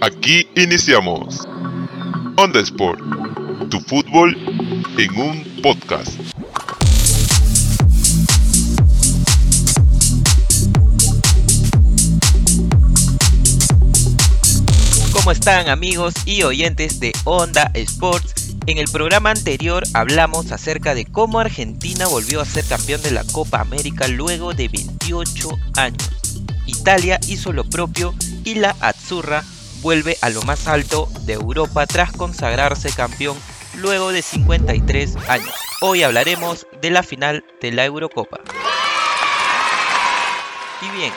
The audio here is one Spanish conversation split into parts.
Aquí iniciamos Onda Sport, tu fútbol en un podcast. ¿Cómo están amigos y oyentes de Onda Sports? En el programa anterior hablamos acerca de cómo Argentina volvió a ser campeón de la Copa América luego de 28 años. Italia hizo lo propio y la Azzurra vuelve a lo más alto de Europa tras consagrarse campeón luego de 53 años. Hoy hablaremos de la final de la Eurocopa. Y bien,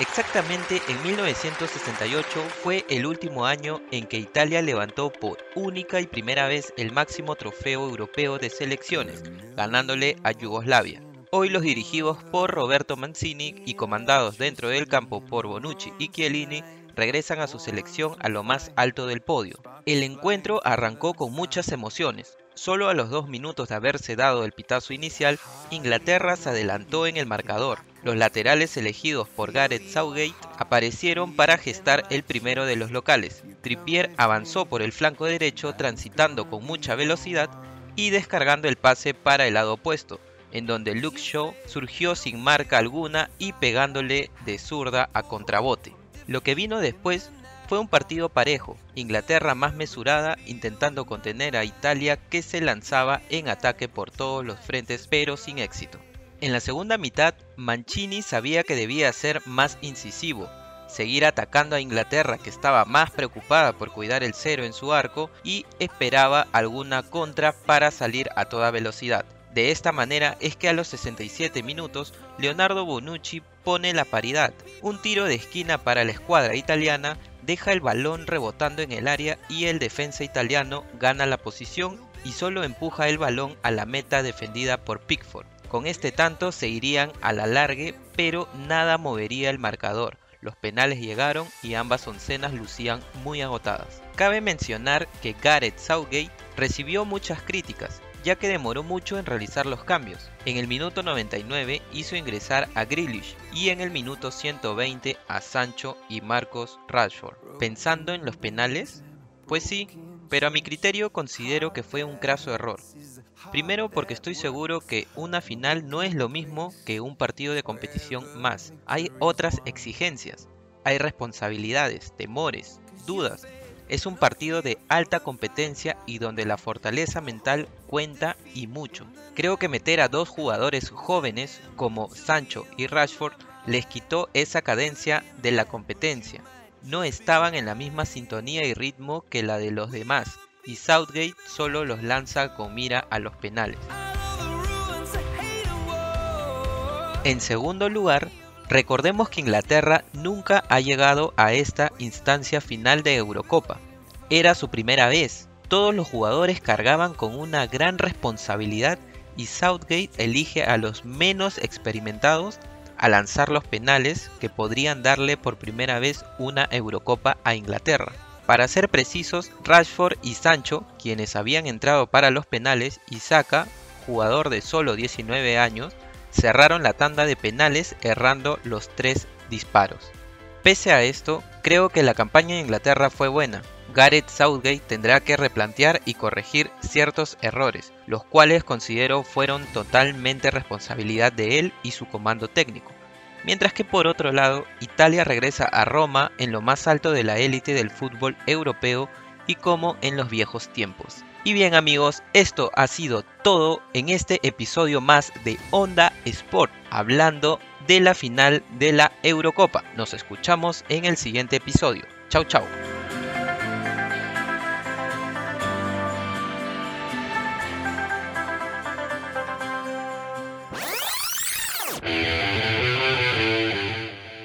exactamente en 1968 fue el último año en que Italia levantó por única y primera vez el máximo trofeo europeo de selecciones, ganándole a Yugoslavia. Hoy los dirigidos por Roberto Mancini y comandados dentro del campo por Bonucci y Chiellini regresan a su selección a lo más alto del podio. El encuentro arrancó con muchas emociones. Solo a los dos minutos de haberse dado el pitazo inicial, Inglaterra se adelantó en el marcador. Los laterales elegidos por Gareth Southgate aparecieron para gestar el primero de los locales. Trippier avanzó por el flanco derecho transitando con mucha velocidad y descargando el pase para el lado opuesto, en donde Luke Shaw surgió sin marca alguna y pegándole de zurda a contrabote. Lo que vino después fue un partido parejo, Inglaterra más mesurada intentando contener a Italia que se lanzaba en ataque por todos los frentes pero sin éxito. En la segunda mitad, Mancini sabía que debía ser más incisivo, seguir atacando a Inglaterra que estaba más preocupada por cuidar el cero en su arco y esperaba alguna contra para salir a toda velocidad. De esta manera es que a los 67 minutos Leonardo Bonucci pone la paridad. Un tiro de esquina para la escuadra italiana deja el balón rebotando en el área y el defensa italiano gana la posición y solo empuja el balón a la meta defendida por Pickford. Con este tanto se irían a la largue, pero nada movería el marcador. Los penales llegaron y ambas oncenas lucían muy agotadas. Cabe mencionar que Gareth Southgate recibió muchas críticas, ya que demoró mucho en realizar los cambios. En el minuto 99 hizo ingresar a Grealish y en el minuto 120 a Sancho y Marcos Rashford. ¿Pensando en los penales? Pues sí, pero a mi criterio considero que fue un craso error. Primero porque estoy seguro que una final no es lo mismo que un partido de competición más. Hay otras exigencias, hay responsabilidades, temores, dudas, es un partido de alta competencia y donde la fortaleza mental cuenta y mucho. Creo que meter a dos jugadores jóvenes como Sancho y Rashford les quitó esa cadencia de la competencia. No estaban en la misma sintonía y ritmo que la de los demás y Southgate solo los lanza con mira a los penales. En segundo lugar, Recordemos que Inglaterra nunca ha llegado a esta instancia final de Eurocopa. Era su primera vez. Todos los jugadores cargaban con una gran responsabilidad y Southgate elige a los menos experimentados a lanzar los penales que podrían darle por primera vez una Eurocopa a Inglaterra. Para ser precisos, Rashford y Sancho, quienes habían entrado para los penales, y Saka, jugador de solo 19 años, cerraron la tanda de penales errando los tres disparos. Pese a esto, creo que la campaña de Inglaterra fue buena. Gareth Southgate tendrá que replantear y corregir ciertos errores, los cuales considero fueron totalmente responsabilidad de él y su comando técnico. Mientras que por otro lado, Italia regresa a Roma en lo más alto de la élite del fútbol europeo y como en los viejos tiempos. Y bien amigos, esto ha sido todo en este episodio más de Onda Sport, hablando de la final de la Eurocopa. Nos escuchamos en el siguiente episodio. Chau chau.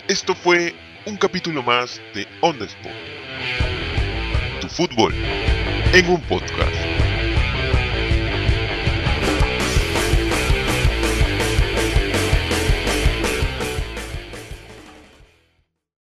Esto fue un capítulo más de Onda Sport. Tu fútbol en un podcast.